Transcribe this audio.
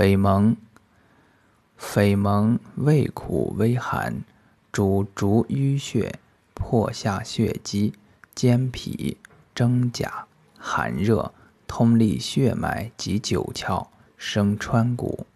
匪蒙，匪蒙味苦微寒，主逐瘀血、破下血积、坚脾、蒸甲、寒热，通利血脉及九窍，生川谷。